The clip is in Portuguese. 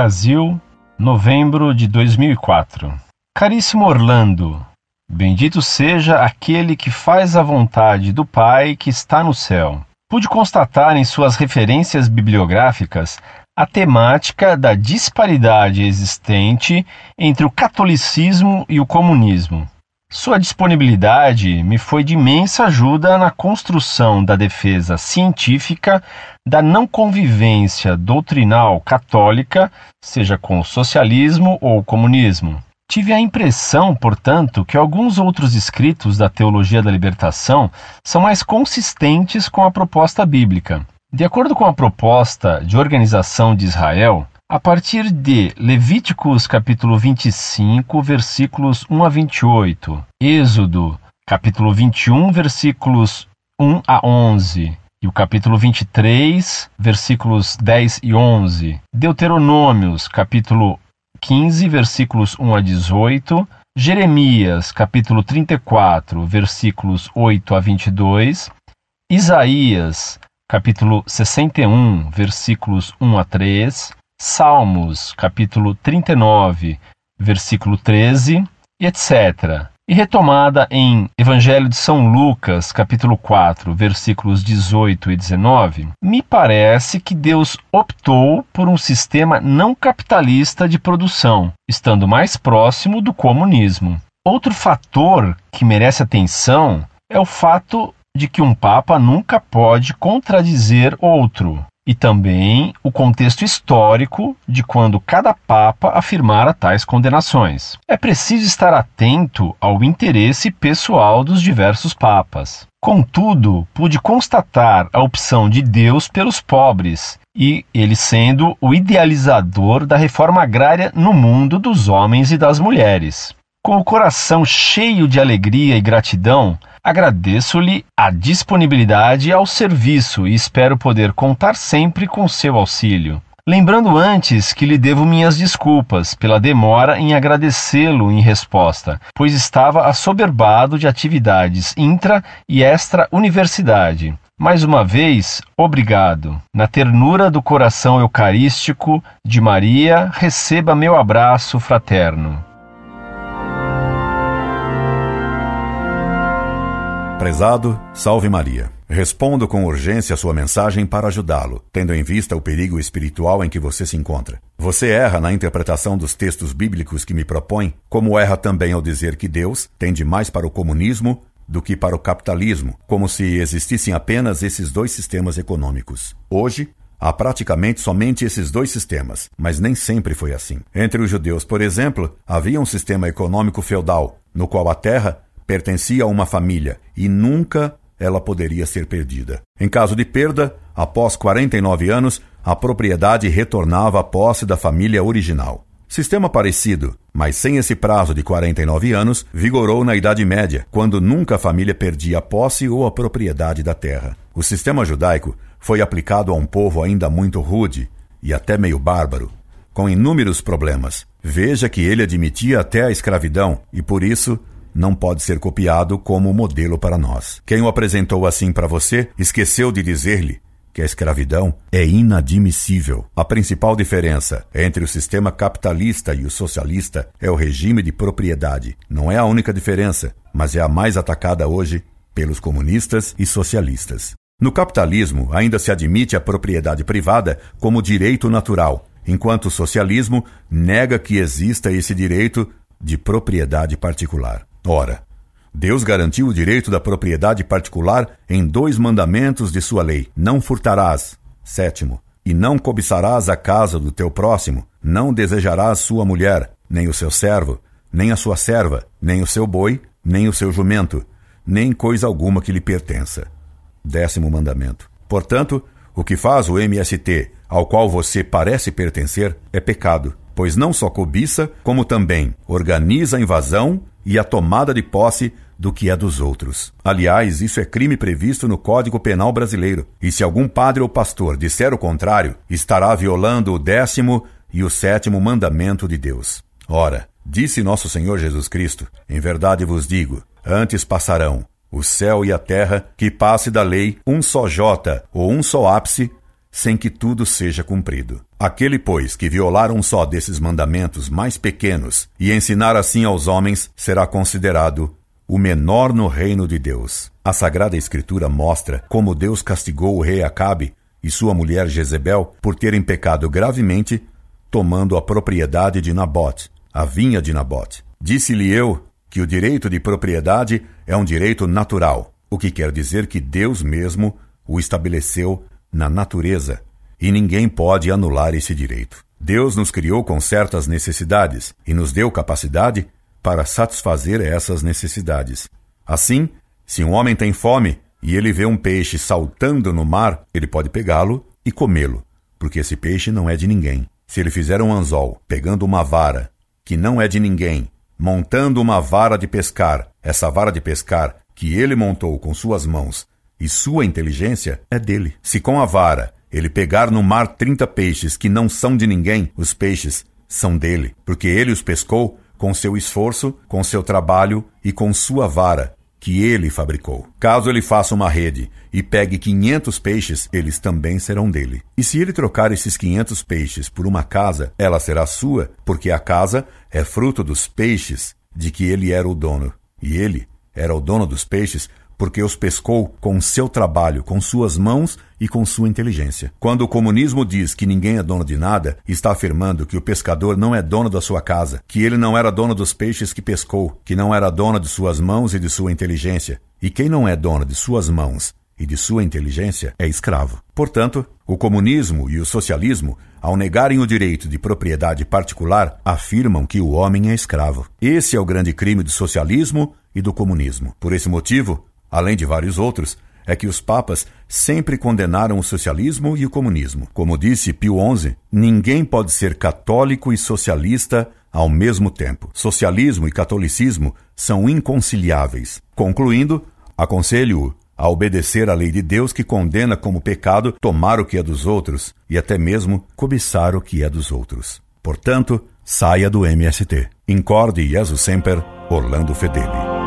Brasil, novembro de 2004. Caríssimo Orlando, bendito seja aquele que faz a vontade do Pai que está no céu. Pude constatar em suas referências bibliográficas a temática da disparidade existente entre o catolicismo e o comunismo. Sua disponibilidade me foi de imensa ajuda na construção da defesa científica da não convivência doutrinal católica, seja com o socialismo ou o comunismo. Tive a impressão, portanto, que alguns outros escritos da teologia da libertação são mais consistentes com a proposta bíblica. De acordo com a proposta de organização de Israel, a partir de Levíticos capítulo 25, versículos 1 a 28, Êxodo capítulo 21, versículos 1 a 11, e o capítulo 23, versículos 10 e 11, Deuteronômios capítulo 15, versículos 1 a 18, Jeremias capítulo 34, versículos 8 a 22, Isaías capítulo 61, versículos 1 a 3, Salmos, capítulo 39, versículo 13, etc. E retomada em Evangelho de São Lucas, capítulo 4, versículos 18 e 19, me parece que Deus optou por um sistema não capitalista de produção, estando mais próximo do comunismo. Outro fator que merece atenção é o fato de que um Papa nunca pode contradizer outro e também o contexto histórico de quando cada Papa afirmara tais condenações. É preciso estar atento ao interesse pessoal dos diversos Papas. Contudo, pude constatar a opção de Deus pelos pobres e ele sendo o idealizador da reforma agrária no mundo dos homens e das mulheres. Com o coração cheio de alegria e gratidão, Agradeço-lhe a disponibilidade ao serviço e espero poder contar sempre com seu auxílio. Lembrando antes que lhe devo minhas desculpas pela demora em agradecê-lo em resposta, pois estava assoberbado de atividades intra e extra-universidade. Mais uma vez, obrigado. Na ternura do coração eucarístico de Maria, receba meu abraço fraterno. Prezado, salve Maria. Respondo com urgência a sua mensagem para ajudá-lo, tendo em vista o perigo espiritual em que você se encontra. Você erra na interpretação dos textos bíblicos que me propõe, como erra também ao dizer que Deus tende mais para o comunismo do que para o capitalismo, como se existissem apenas esses dois sistemas econômicos. Hoje, Há praticamente somente esses dois sistemas, mas nem sempre foi assim. Entre os judeus, por exemplo, havia um sistema econômico feudal, no qual a terra pertencia a uma família e nunca ela poderia ser perdida. Em caso de perda, após 49 anos, a propriedade retornava à posse da família original. Sistema parecido, mas sem esse prazo de 49 anos, vigorou na Idade Média, quando nunca a família perdia a posse ou a propriedade da terra. O sistema judaico foi aplicado a um povo ainda muito rude e até meio bárbaro, com inúmeros problemas. Veja que ele admitia até a escravidão e, por isso, não pode ser copiado como modelo para nós. Quem o apresentou assim para você esqueceu de dizer-lhe que a escravidão é inadmissível. A principal diferença entre o sistema capitalista e o socialista é o regime de propriedade. Não é a única diferença, mas é a mais atacada hoje pelos comunistas e socialistas. No capitalismo, ainda se admite a propriedade privada como direito natural, enquanto o socialismo nega que exista esse direito de propriedade particular. Ora, Deus garantiu o direito da propriedade particular em dois mandamentos de sua lei: não furtarás. Sétimo, e não cobiçarás a casa do teu próximo, não desejarás sua mulher, nem o seu servo, nem a sua serva, nem o seu boi, nem o seu jumento, nem coisa alguma que lhe pertença. Décimo mandamento. Portanto, o que faz o MST, ao qual você parece pertencer, é pecado, pois não só cobiça, como também organiza a invasão e a tomada de posse do que é dos outros. Aliás, isso é crime previsto no Código Penal brasileiro. E se algum padre ou pastor disser o contrário, estará violando o décimo e o sétimo mandamento de Deus. Ora, disse nosso Senhor Jesus Cristo: Em verdade vos digo, antes passarão o céu e a terra, que passe da lei um só jota ou um só ápice, sem que tudo seja cumprido. Aquele, pois, que violar um só desses mandamentos mais pequenos e ensinar assim aos homens, será considerado o menor no reino de Deus. A Sagrada Escritura mostra como Deus castigou o rei Acabe e sua mulher Jezebel por terem pecado gravemente, tomando a propriedade de Nabote, a vinha de Nabote. Disse-lhe eu que o direito de propriedade é um direito natural, o que quer dizer que Deus mesmo o estabeleceu na natureza, e ninguém pode anular esse direito. Deus nos criou com certas necessidades e nos deu capacidade para satisfazer essas necessidades. Assim, se um homem tem fome e ele vê um peixe saltando no mar, ele pode pegá-lo e comê-lo, porque esse peixe não é de ninguém. Se ele fizer um anzol pegando uma vara que não é de ninguém, montando uma vara de pescar, essa vara de pescar que ele montou com suas mãos e sua inteligência é dele. Se com a vara ele pegar no mar trinta peixes que não são de ninguém, os peixes são dele, porque ele os pescou com seu esforço, com seu trabalho e com sua vara, que ele fabricou. Caso ele faça uma rede e pegue quinhentos peixes, eles também serão dele. E se ele trocar esses quinhentos peixes por uma casa, ela será sua, porque a casa é fruto dos peixes de que ele era o dono. E ele era o dono dos peixes porque os pescou com seu trabalho, com suas mãos e com sua inteligência. Quando o comunismo diz que ninguém é dono de nada, está afirmando que o pescador não é dono da sua casa, que ele não era dono dos peixes que pescou, que não era dono de suas mãos e de sua inteligência. E quem não é dono de suas mãos e de sua inteligência é escravo. Portanto, o comunismo e o socialismo, ao negarem o direito de propriedade particular, afirmam que o homem é escravo. Esse é o grande crime do socialismo e do comunismo. Por esse motivo, além de vários outros, é que os papas sempre condenaram o socialismo e o comunismo. Como disse Pio XI, ninguém pode ser católico e socialista ao mesmo tempo. Socialismo e catolicismo são inconciliáveis. Concluindo, aconselho-o a obedecer à lei de Deus que condena como pecado tomar o que é dos outros e até mesmo cobiçar o que é dos outros. Portanto, saia do MST. Incorde Jesus Semper, Orlando Fedeli.